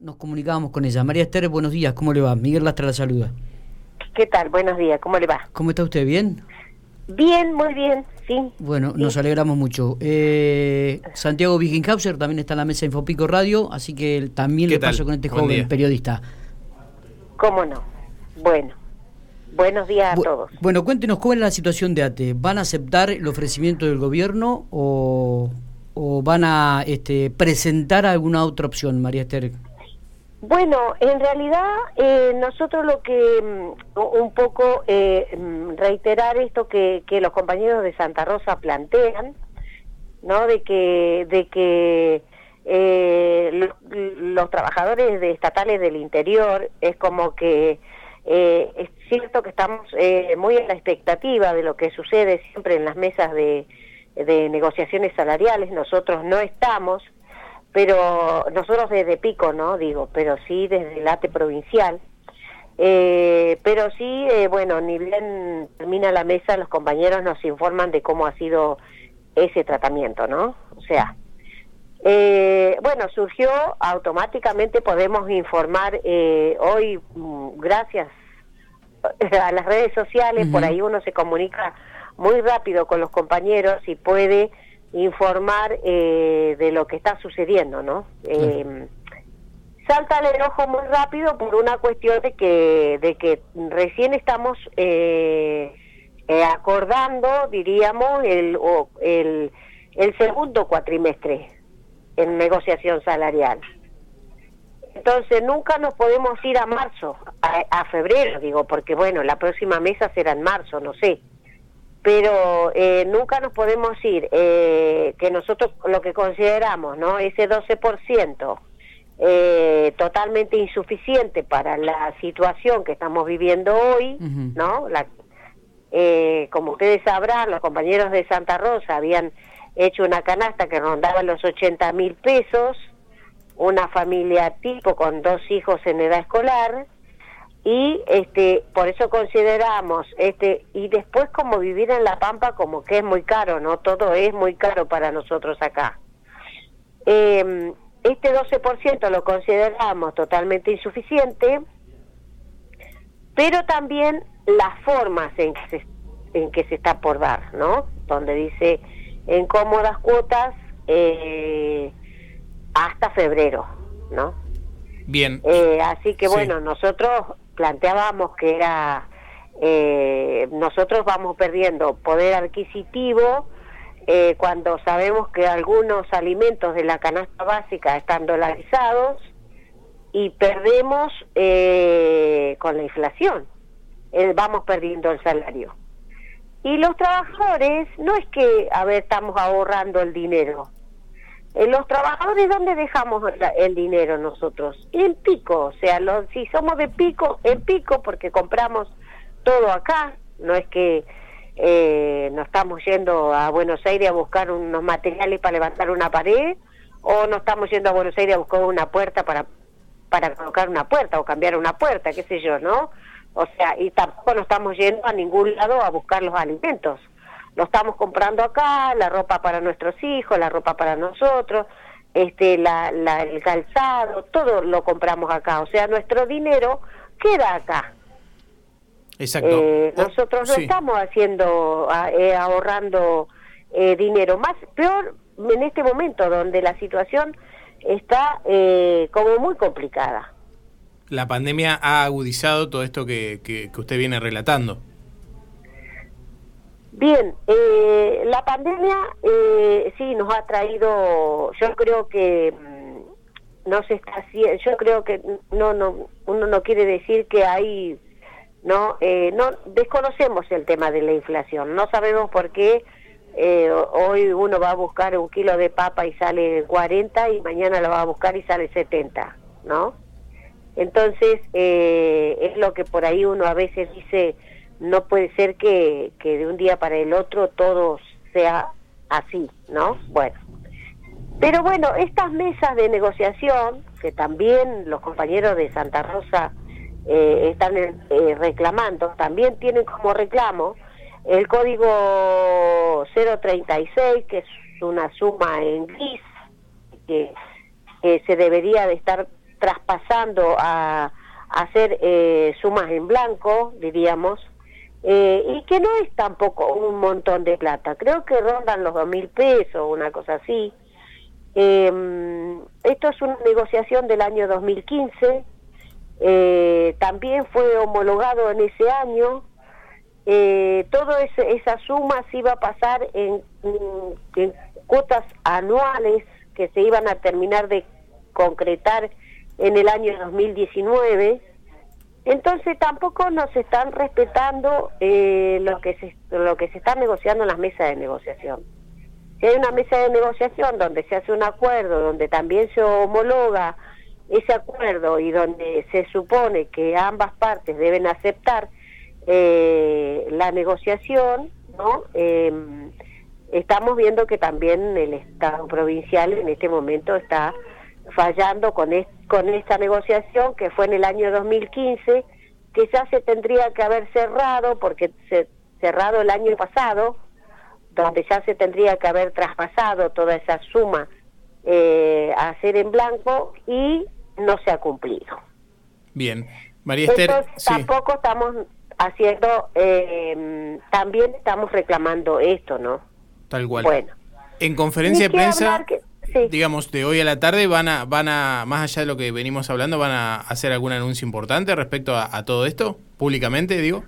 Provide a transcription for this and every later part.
nos comunicábamos con ella. María Esther, buenos días, ¿cómo le va? Miguel Lastra la saluda. ¿Qué tal? Buenos días, ¿cómo le va? ¿Cómo está usted? ¿Bien? Bien, muy bien, sí. Bueno, nos alegramos mucho. Eh, Santiago Wiginghauser también está en la mesa de Infopico Radio, así que también le paso con este joven periodista. ¿Cómo no? Bueno, buenos días a todos. Bueno, cuéntenos cómo es la situación de ATE. ¿Van a aceptar el ofrecimiento del gobierno o, o van a este, presentar alguna otra opción, María Esther? Bueno, en realidad eh, nosotros lo que mm, un poco eh, mm, reiterar esto que, los compañeros de Santa Rosa plantean, ¿no? De que de que eh, los, trabajadores de estatales del interior es como que es cierto que estamos muy en la expectativa de lo que sucede siempre en las mesas de, de negociaciones salariales. Nosotros no estamos pero nosotros desde Pico, ¿no? Digo, pero sí desde el ATE provincial. Eh, pero sí, eh, bueno, ni bien termina la mesa, los compañeros nos informan de cómo ha sido ese tratamiento, ¿no? O sea, eh, bueno, surgió automáticamente, podemos informar hoy, mm, gracias a las redes sociales, por ahí uno se comunica muy rápido con los compañeros y puede informar eh, de lo que está sucediendo, ¿no? Eh, salta el enojo muy rápido por una cuestión de que, de que recién estamos eh, eh acordando, diríamos, el, el, el segundo cuatrimestre en negociación salarial. Entonces nunca nos podemos ir a marzo, a, a febrero, digo, porque bueno, la próxima mesa será en marzo, no sé pero eh, nunca nos podemos ir, eh, que nosotros lo que consideramos, ¿no? Ese 12%, eh, totalmente insuficiente para la situación que estamos viviendo hoy, ¿no? La, eh, como ustedes sabrán, los compañeros de Santa Rosa habían hecho una canasta que rondaba los 80 mil pesos, una familia tipo con dos hijos en edad escolar, y este por eso consideramos este y después como vivir en la pampa como que es muy caro no todo es muy caro para nosotros acá. Eh, este 12% lo consideramos totalmente insuficiente pero también las formas en que se, en que se está por dar no donde dice en cómodas cuotas eh, hasta febrero no bien. Eh, así que bueno nosotros planteábamos que era eh, nosotros vamos perdiendo poder adquisitivo eh, cuando sabemos que algunos alimentos de la canasta básica están dolarizados y perdemos eh, con la inflación, vamos perdiendo el salario. Y los trabajadores no es que, a ver, estamos ahorrando el dinero, los trabajadores, ¿dónde dejamos el dinero nosotros? En pico, o sea, si somos de pico, en pico, porque compramos todo acá, no es que eh, nos estamos yendo a Buenos Aires a buscar unos materiales para levantar una pared, o no estamos yendo a Buenos Aires a buscar una puerta para, para colocar una puerta o cambiar una puerta, qué sé yo, ¿no? O sea, y tampoco nos estamos yendo a ningún lado a buscar los alimentos lo estamos comprando acá, la ropa para nuestros hijos, la ropa para nosotros, este, la, la, el calzado, todo lo compramos acá. O sea, nuestro dinero queda acá. Exacto. Eh, nosotros no estamos haciendo, eh, ahorrando eh, dinero. Más peor en este momento donde la situación está como muy complicada. La pandemia ha agudizado todo esto que, que usted viene relatando. Bien, eh, la pandemia eh, sí nos ha traído, yo creo que mm, no se está haciendo, yo creo que no, no, uno no quiere decir que hay, no, eh, no desconocemos el tema de la inflación, no sabemos por qué eh, hoy uno va a buscar un kilo de papa y sale 40 y mañana lo va a buscar y sale 70, ¿no? Entonces es lo que por ahí uno a veces dice no puede ser que, que de un día para el otro todo sea así, ¿no? Bueno. Pero bueno, estas mesas de negociación, que también los compañeros de Santa Rosa eh, están eh, reclamando, también tienen como reclamo el código 036, que es una suma en gris, que, que se debería de estar traspasando a, hacer eh, sumas en blanco, diríamos, eh, y que no es tampoco un montón de plata, creo que rondan los dos mil pesos, una cosa así. Eh, esto es una negociación del año 2015, eh, también fue homologado en ese año, eh, toda esa suma se iba a pasar en, cuotas anuales que se iban a terminar de concretar en el año 2019. Entonces tampoco nos están respetando eh, lo que se lo que se está negociando en las mesas de negociación. Si hay una mesa de negociación donde se hace un acuerdo, donde también se homologa ese acuerdo y donde se supone que ambas partes deben aceptar eh, la negociación, ¿no? Em, estamos viendo que también el Estado provincial en este momento está fallando con, con esta negociación que fue en el año 2015, que ya se tendría que haber cerrado, porque se cerrado el año pasado, donde ya se tendría que haber traspasado toda esa suma eh, a hacer en blanco y no se ha cumplido. Bien, María Esther. tampoco estamos haciendo, eh, también estamos reclamando esto, ¿no? Tal cual. Bueno. En conferencia de prensa, digamos, de hoy a la tarde, van a, van a, más allá de lo que venimos hablando, van a hacer algún anuncio importante respecto a, todo esto, públicamente, digo.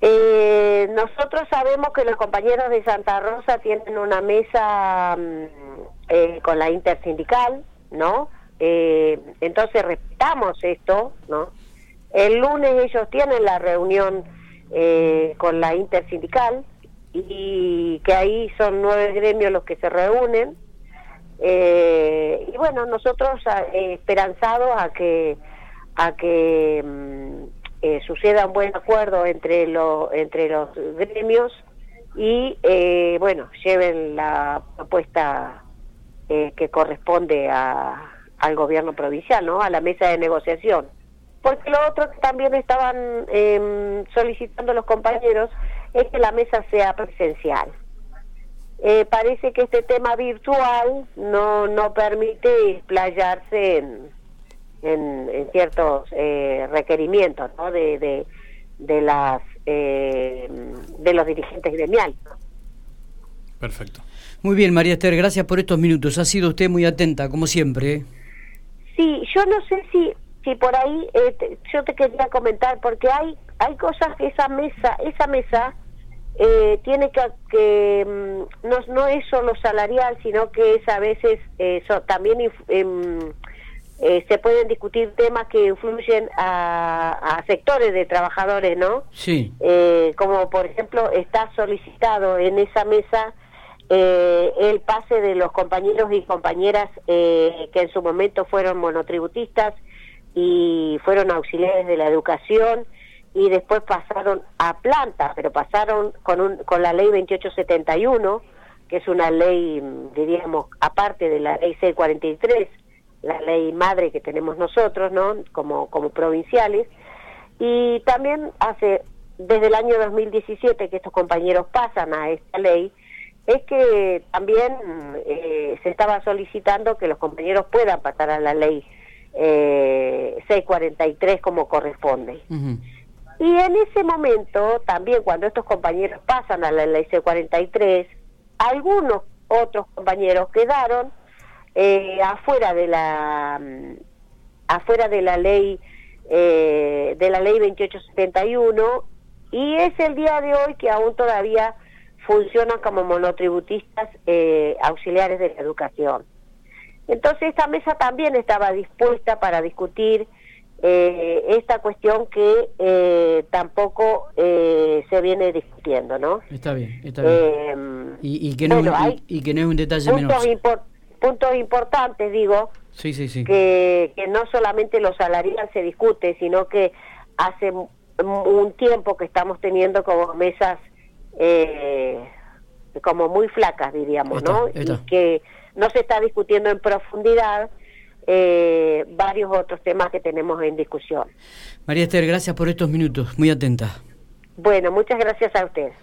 Eh, nosotros sabemos que los compañeros de Santa Rosa tienen una mesa mm, eh, con la intersindical, ¿no? Eh, entonces respetamos esto, ¿no? El lunes ellos tienen la reunión con la intersindical, y que ahí son nueve gremios los que se reúnen. Eh, y bueno, nosotros eh, esperanzados a que a que mm, eh, suceda un buen acuerdo entre los entre los gremios y bueno lleven la propuesta que corresponde a, al gobierno provincial, ¿no? A la mesa de negociación. Porque lo otro que también estaban em, solicitando los compañeros es que la mesa sea presencial. Eh, parece que este tema virtual no, no permite explayarse en, en, ciertos eh, requerimientos ¿no? de, de, de las eh, de los dirigentes gremiales. Perfecto. Muy bien, María Esther, gracias por estos minutos. Ha sido usted muy atenta, como siempre. Sí, yo no sé si si por ahí yo te quería comentar porque hay hay cosas que esa mesa esa mesa eh, tiene que, que mm, no, no, es solo salarial, sino que es a veces eh, también em, eh, se pueden discutir temas que influyen a, sectores de trabajadores, ¿no? Sí. como por ejemplo está solicitado en esa mesa el pase de los compañeros y compañeras que en su momento fueron monotributistas y fueron auxiliares de la educación y después pasaron a planta, pero pasaron con, un, con la ley 2871, que es una ley, diríamos, aparte de la ley C43, la ley madre que tenemos nosotros, ¿no? Como, como provinciales. Y también hace, desde el año 2017 que estos compañeros pasan a esta ley, es que también eh, se estaba solicitando que los compañeros puedan pasar a la ley eh, C43 como corresponde. Y en ese momento, también cuando estos compañeros pasan a la ley C43, algunos otros compañeros quedaron eh, afuera de la mm, afuera de la ley eh, de la ley 2871 y es el día de hoy que aún todavía funcionan como monotributistas eh, auxiliares de la educación. Entonces esta mesa también estaba dispuesta para discutir eh, esta cuestión que eh, tampoco eh, se viene discutiendo, ¿no? Está bien, está bien. Eh, y, que no, y, que no es un detalle puntos menor. puntos importantes, digo, sí, sí, sí. Que, que no solamente lo salarial se discute, sino que hace un tiempo que estamos teniendo como mesas como muy flacas, diríamos, ¿no? Y que no se está discutiendo en profundidad eh, varios otros temas que tenemos en discusión. María Esther, gracias por estos minutos, muy atenta. Bueno, muchas gracias a usted.